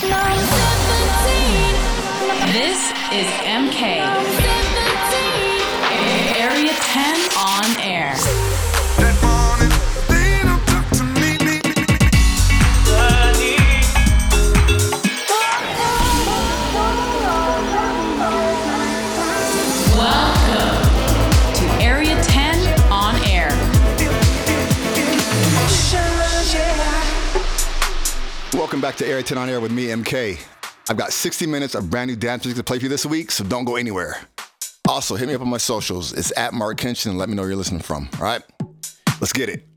This is MK. Welcome back to Area 10 on Air with me, MK. I've got 60 minutes of brand new dance music to play for you this week, so don't go anywhere. Also, hit me up on my socials. It's at Mark Kenshin and let me know where you're listening from. All right? Let's get it.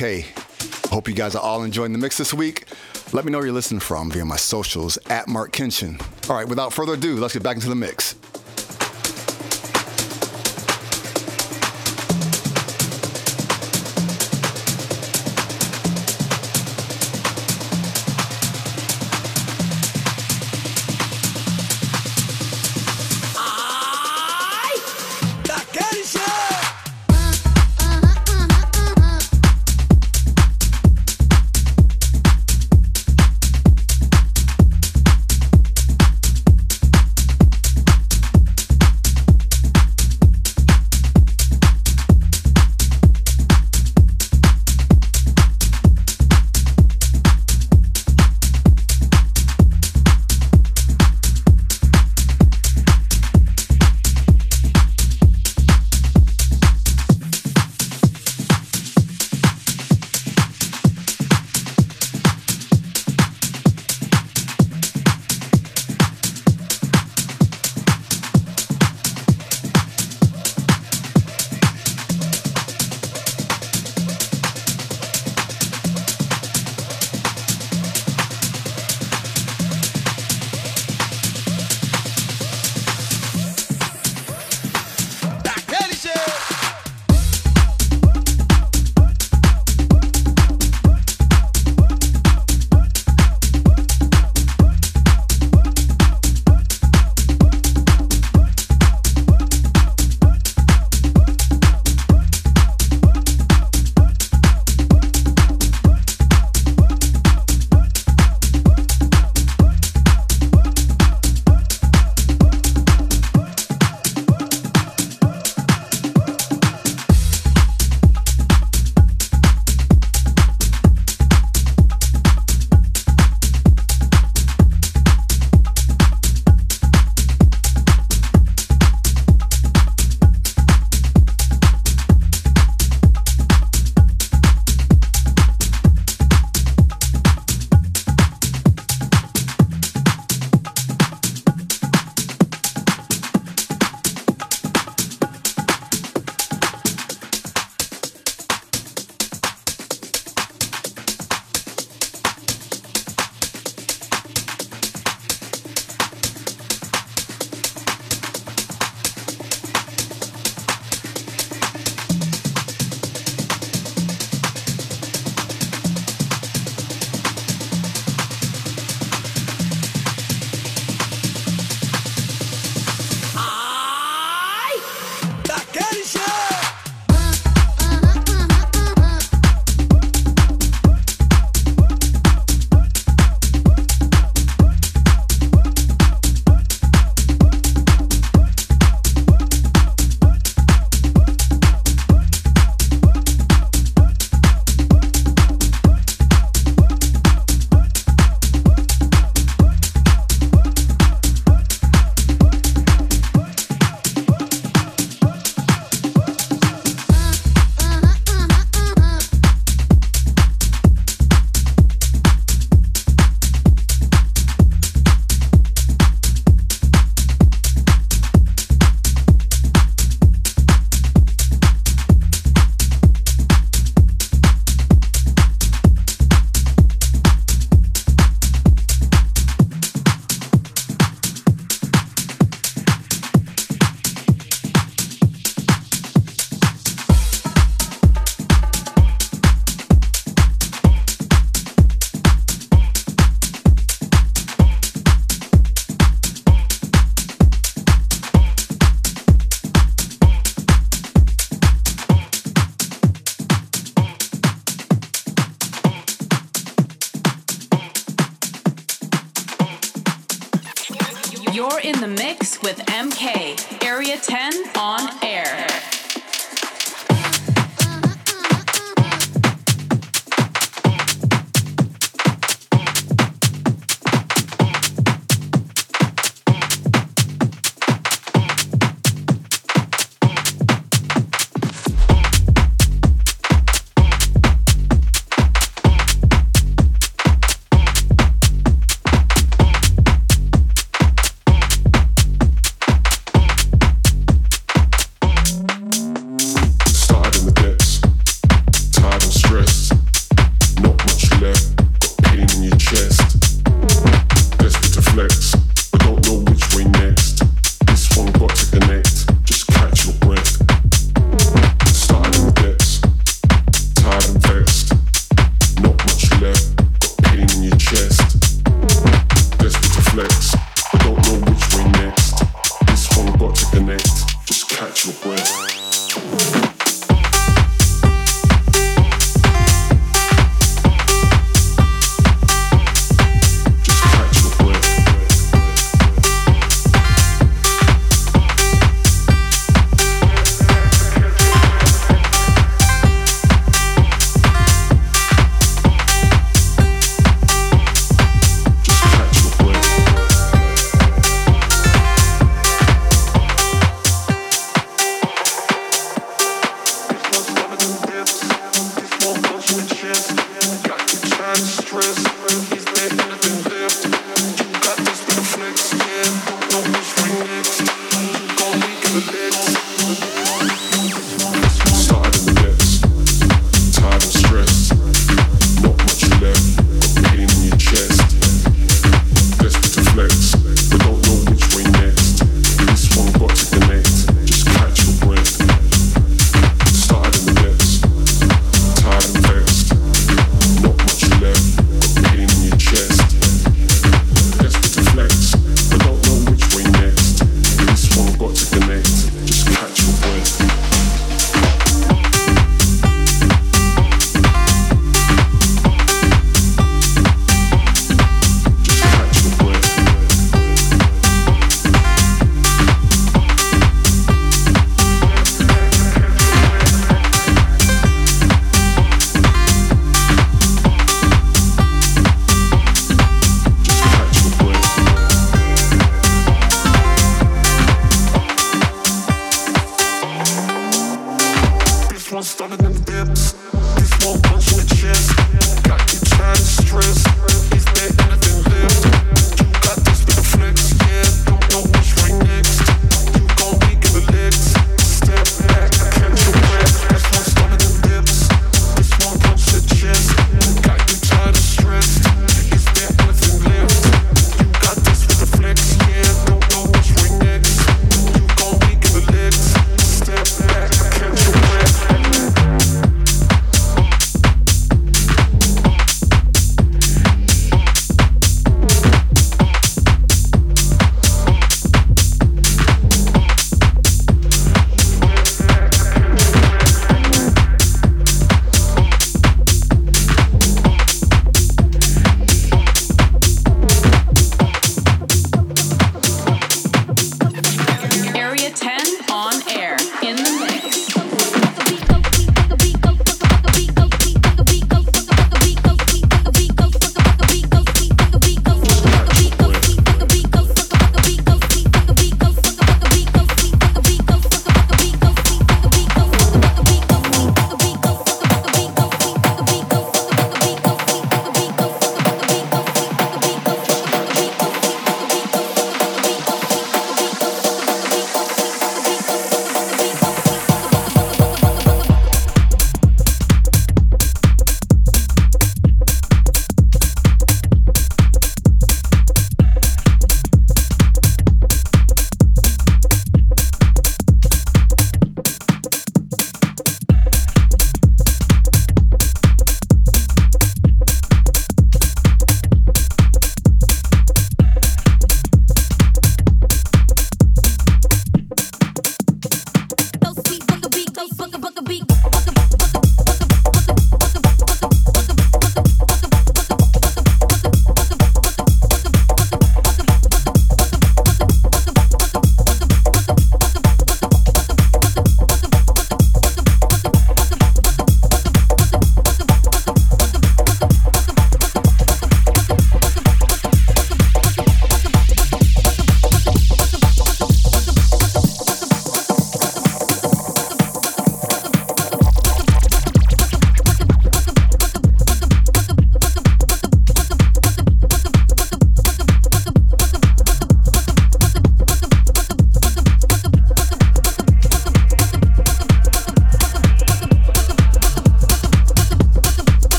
Me, Hope you guys are all enjoying the mix this week. Let me know where you're listening from via my socials at Mark Kenshin. All right, without further ado, let's get back into the mix.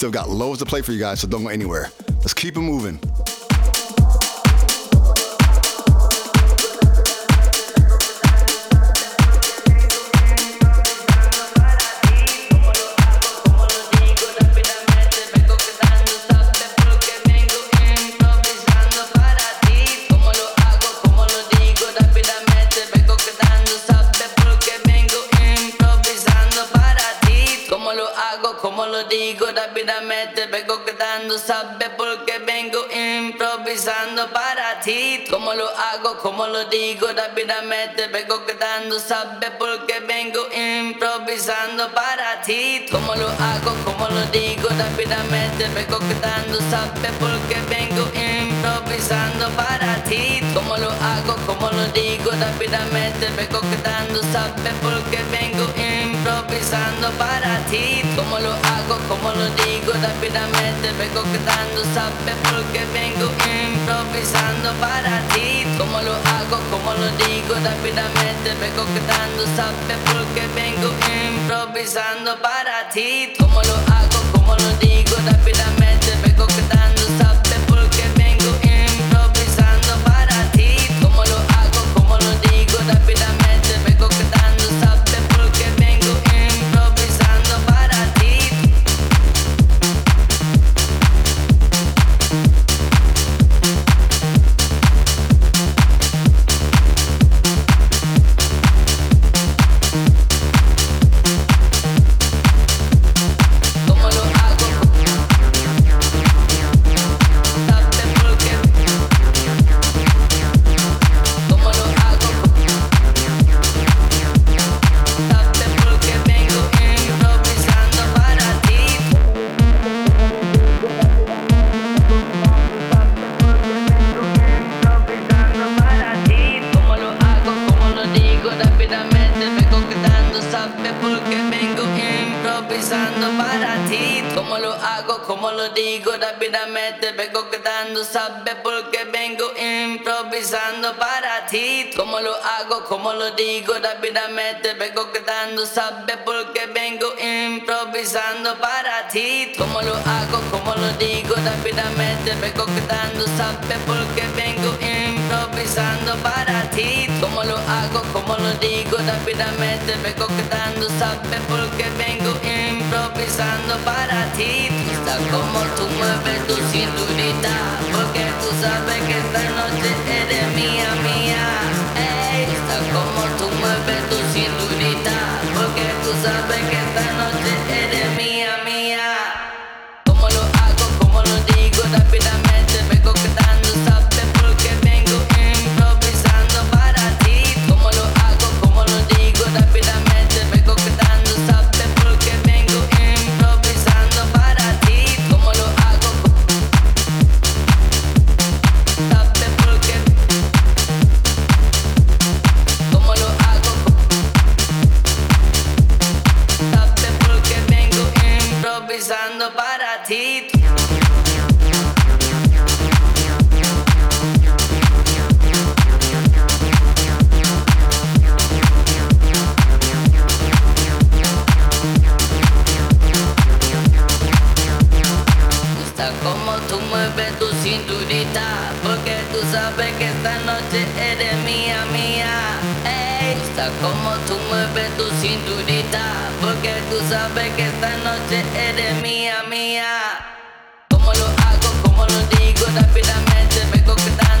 Still got loads to play for you guys, so don't go anywhere. Let's keep it moving. Digo rápidamente, vengo quedando, sabe porque vengo improvisando para ti. Como lo hago, como lo digo rápidamente, vengo quedando, sabe porque vengo improvisando para ti. Como lo hago, como lo digo rápidamente, vengo quedando, sabe porque vengo improvisando para ti. Como lo hago, como lo digo rápidamente, vengo quedando, sabe porque vengo improvisando para ti. Como lo hago, como lo digo rápidamente, vengo quedando, sabe porque vengo improvisando para ti. Como lo hago, como lo digo rápidamente, vengo quedando, lo digo rápidamente Vengo quedando, sabe porque vengo improvisando para ti Como lo hago, como lo digo rápidamente Vengo quedando, sabe porque vengo improvisando para ti Como lo hago, como lo digo rápidamente Vengo quedando, sabe porque vengo improvisando para ti Como lo hago, como lo digo rápidamente Vengo quedando, sabe porque vengo improvisando para ti. Está como tú mueves tu cinturita Porque tú sabes que esta noche eres mía, mía. Ey, está como tú mueves tu cinturita Porque tú sabes que esta noche eres mía, mía. Como lo hago, como lo digo rápidamente, tú sabes que esta noche eres mía, mía. Ey, gusta como tú mueves tu cinturita Porque tú sabes que esta noche eres mía, mía. Como lo hago, como lo digo rápidamente Vengo quedando,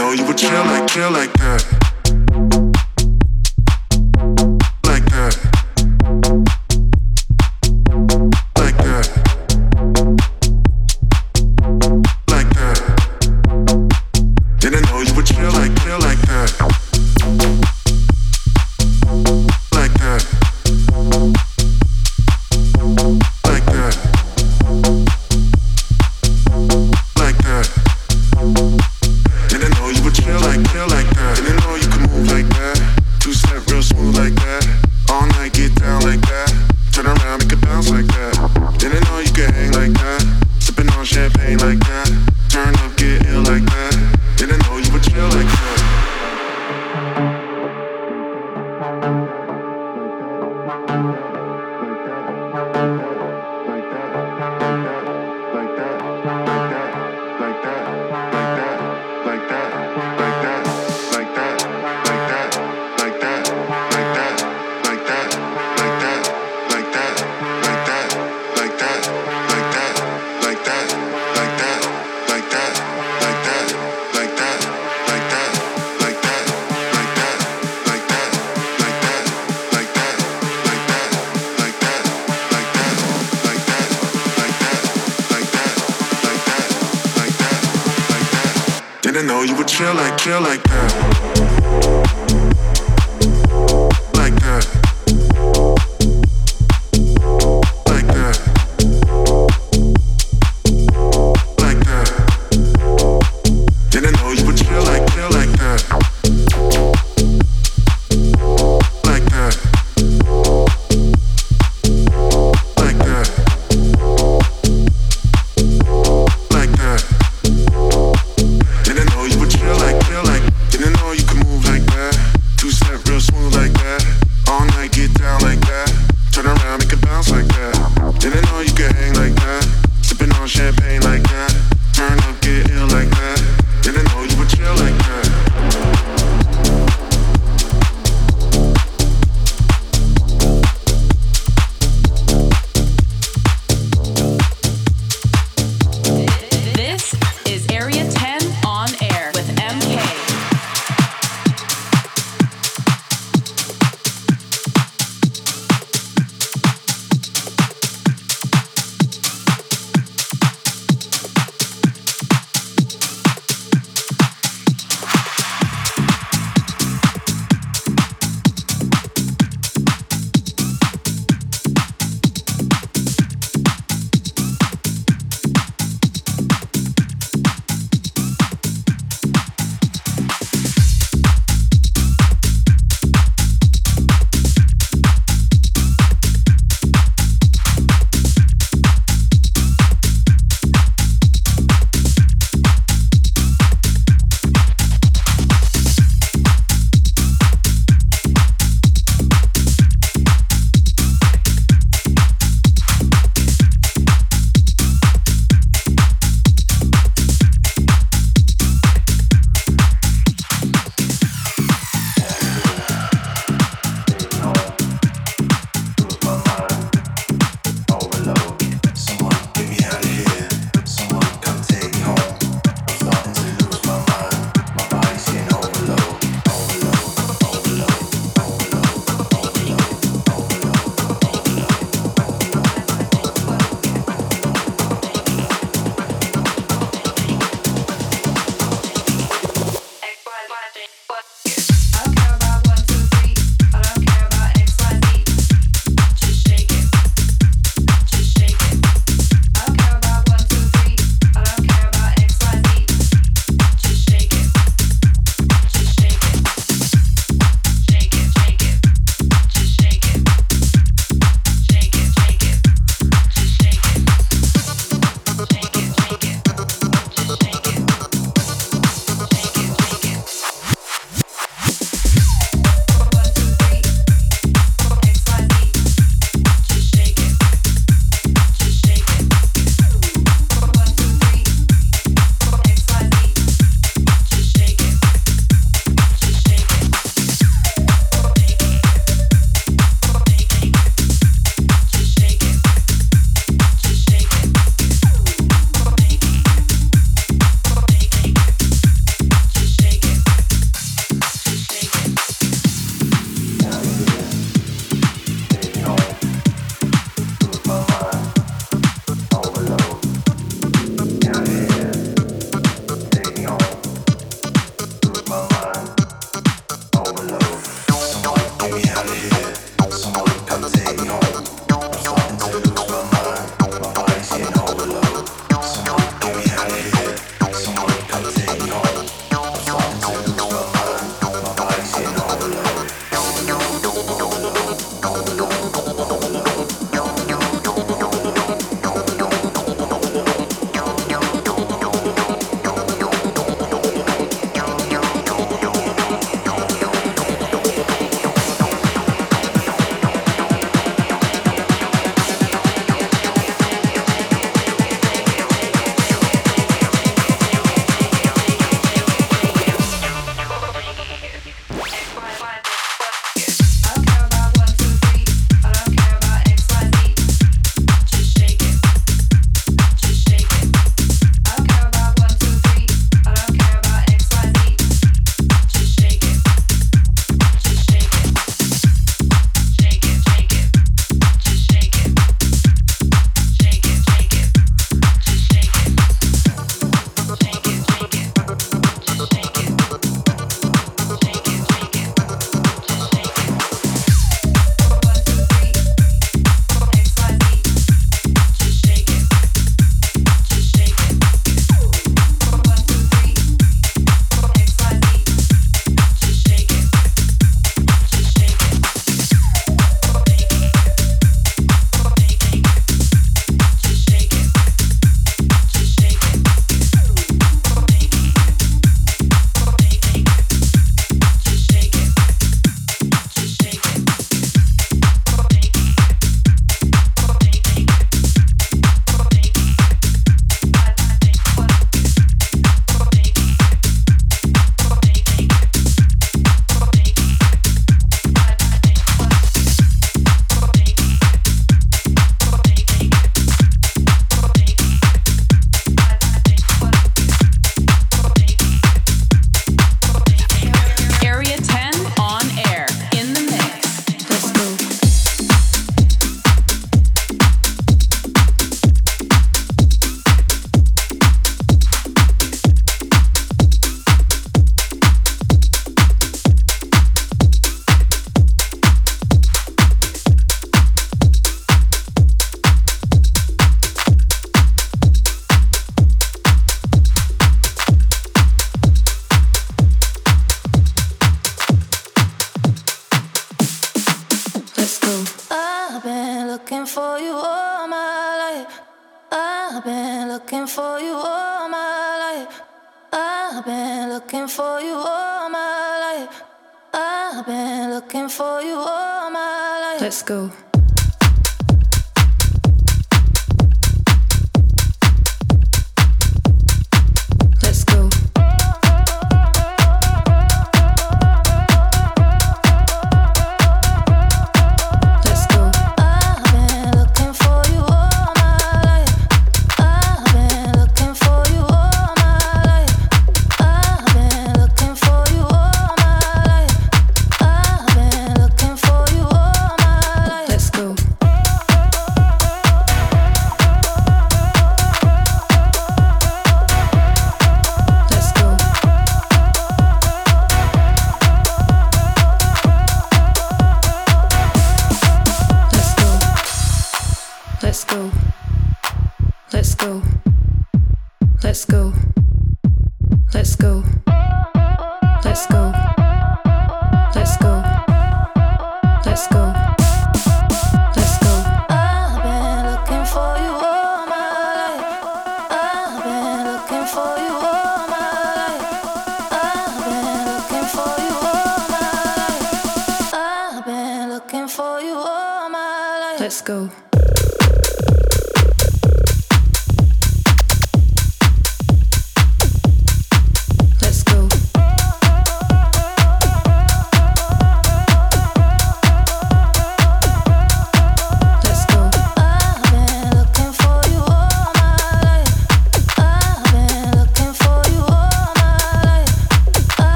know you would chill like, chill like that.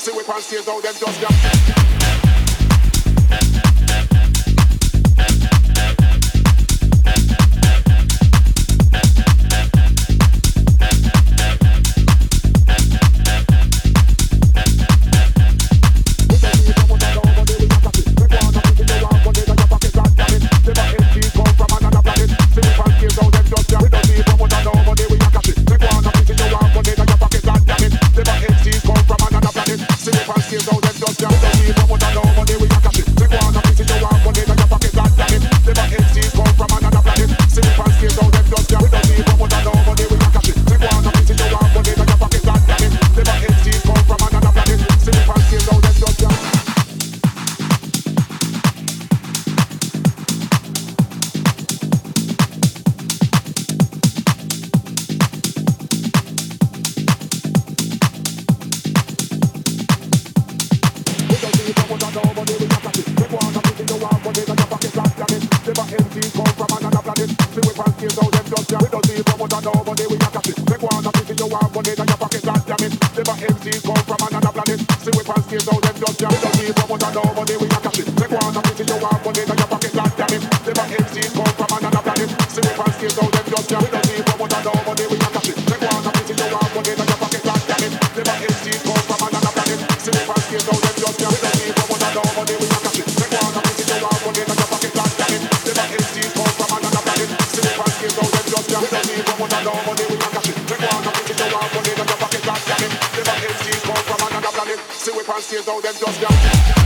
See we can't see how them just jump. See we on stage, how them just jam.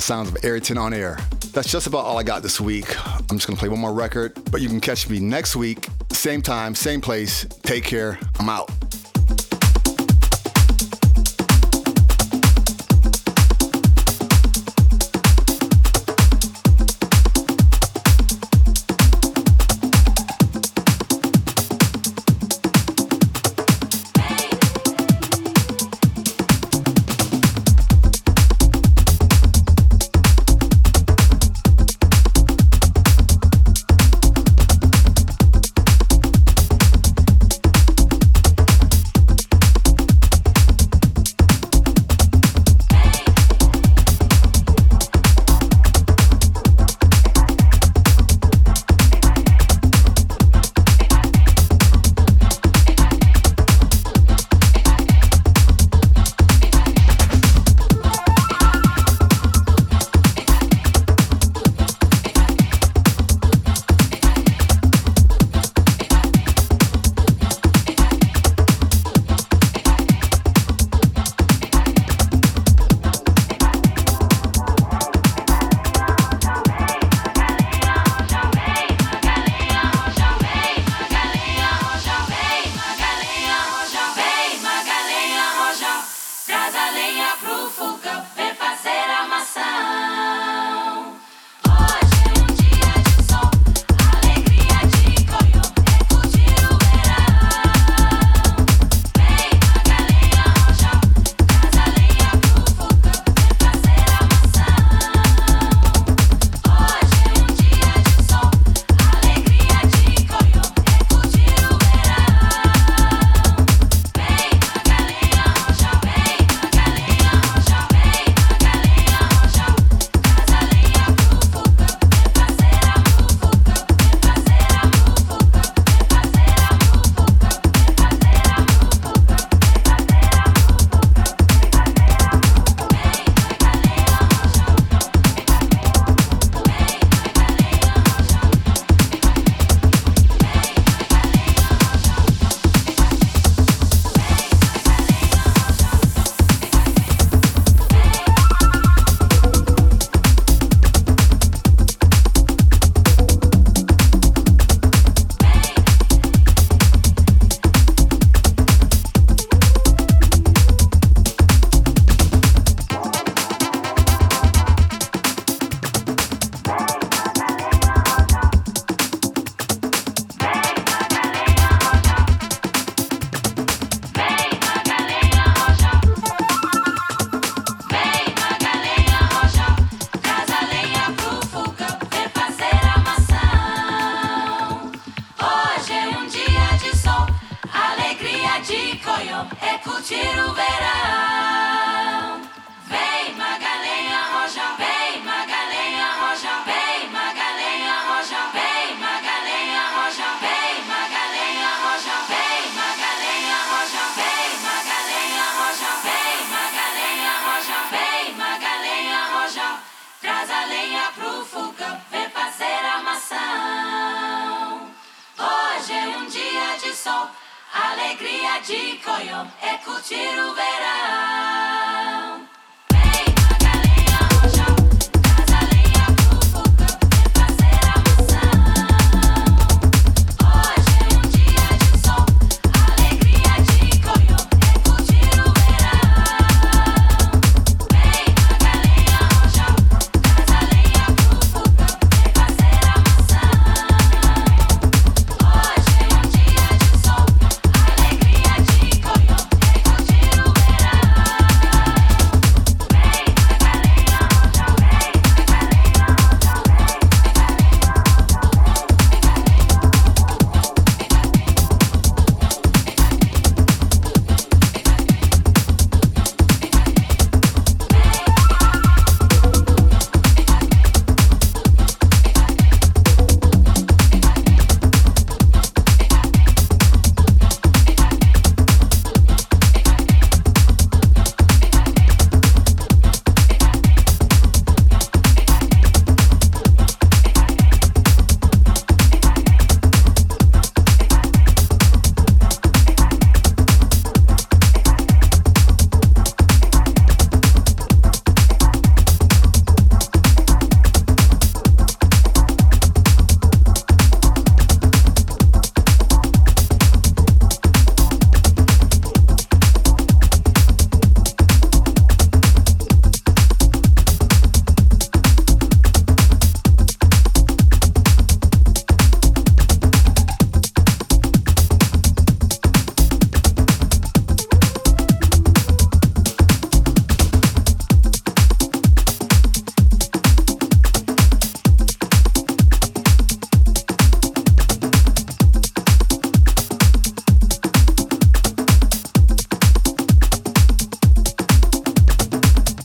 The sounds of 10 on air. That's just about all I got this week. I'm just gonna play one more record, but you can catch me next week, same time, same place. Take care. I'm out.